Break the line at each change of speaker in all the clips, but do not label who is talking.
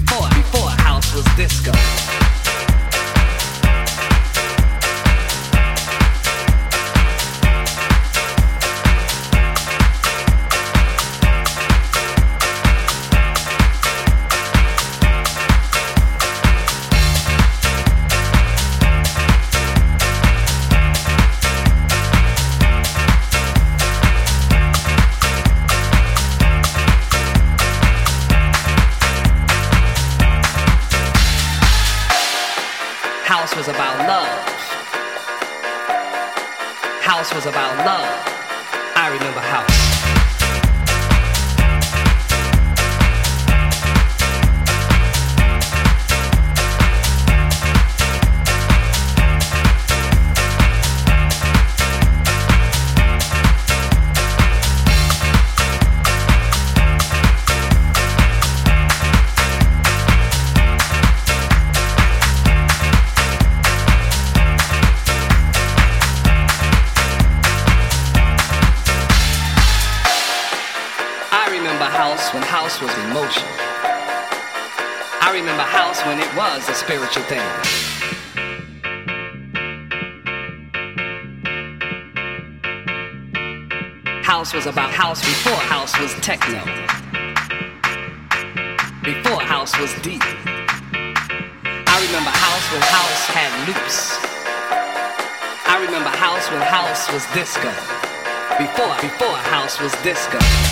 Before,
before house was disco. Was disco.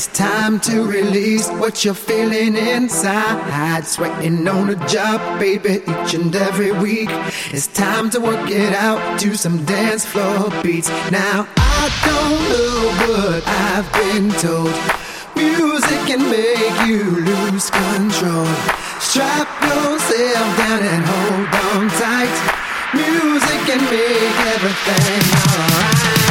It's time to release what you're feeling inside. Sweating on a job, baby, each and every week. It's time to work it out to some dance floor beats. Now, I don't know what I've been told. Music can make you lose control. Strap yourself down and hold on tight. Music can make everything alright.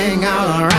hang out
our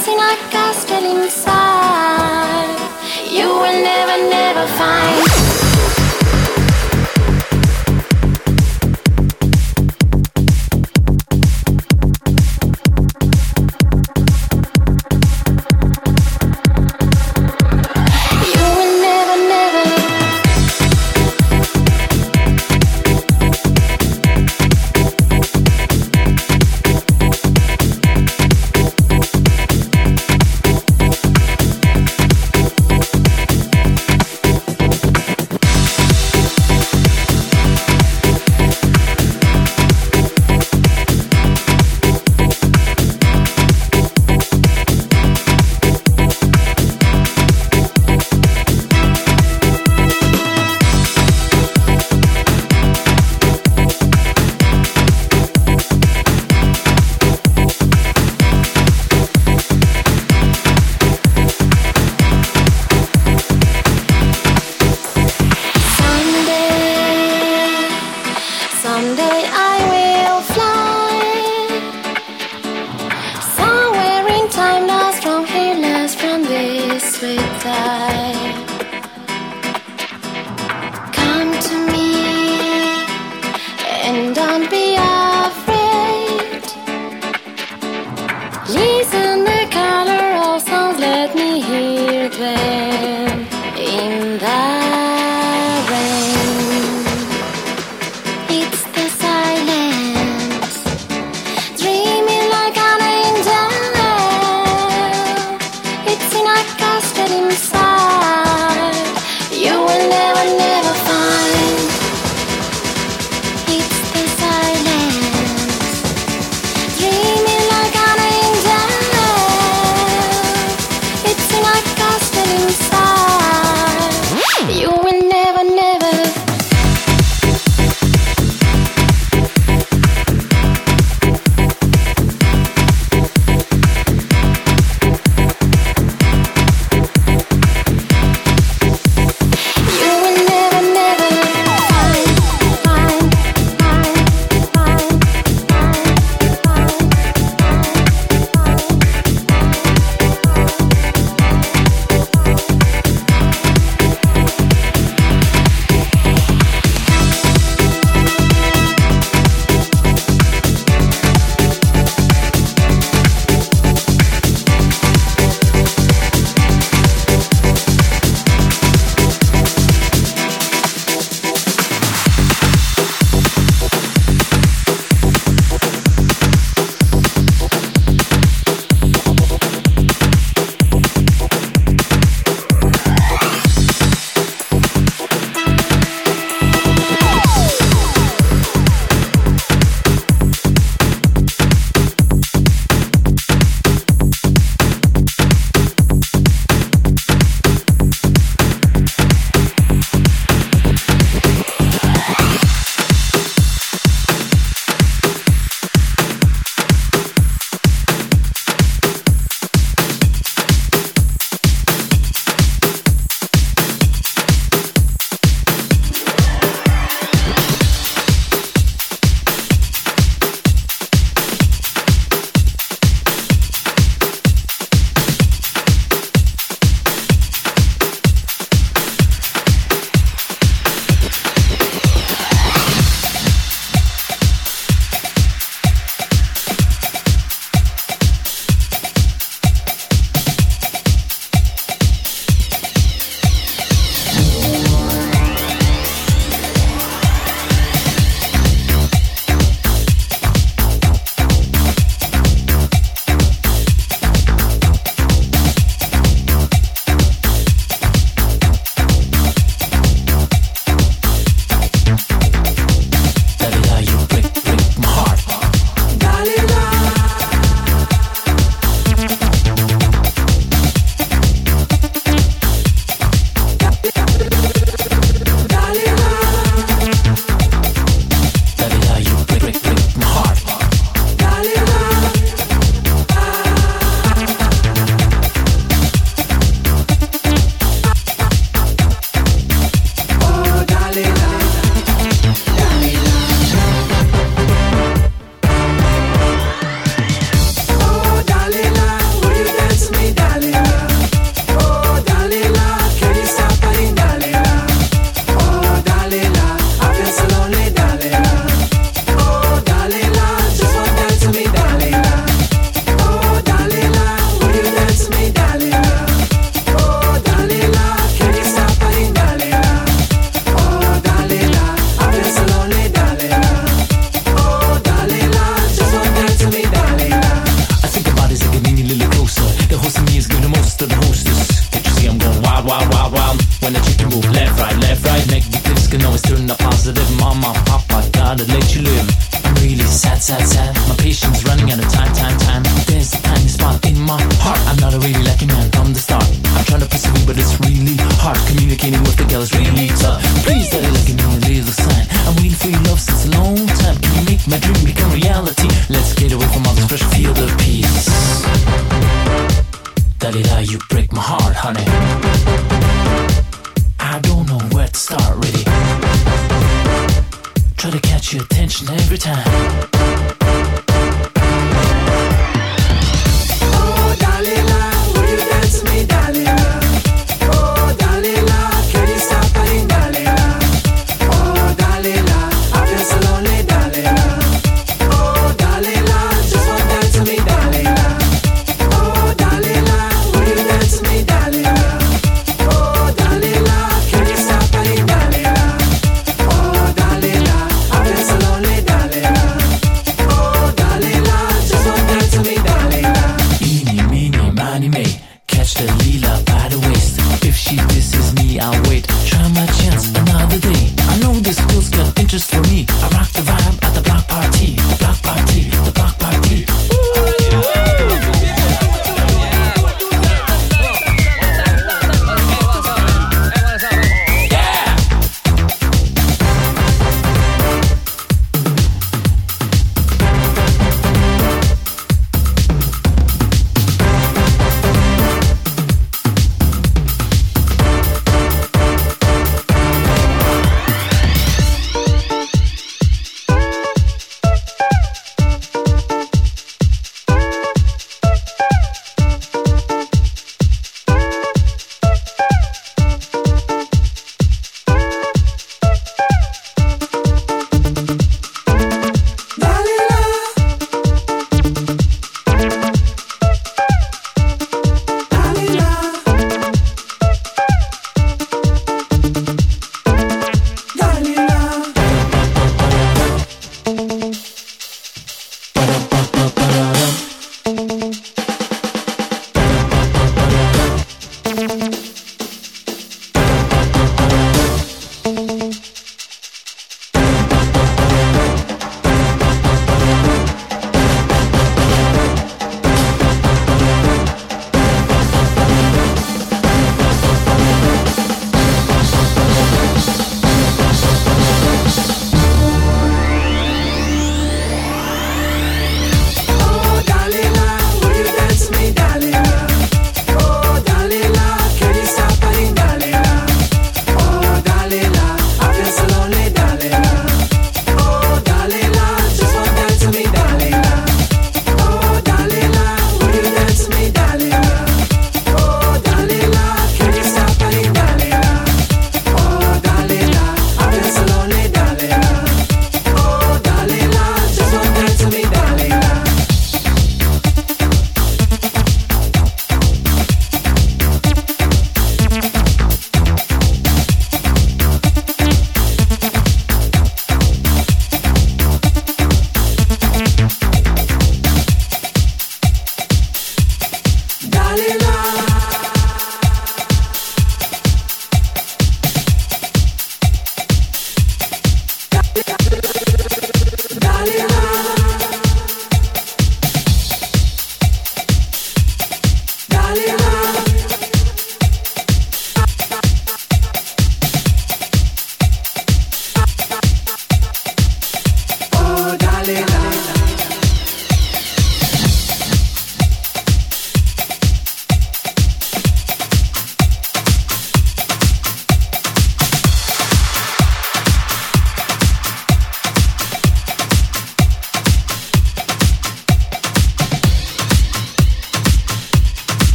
dancing like a still inside. You will never, never find. to let
you live. I'm really sad, sad, sad. My patience running out of time, time, time. There's a tiny spot in my heart. I'm not a really lucky man from the start. I'm trying to persevere, but it's really hard. Communicating with the girls
really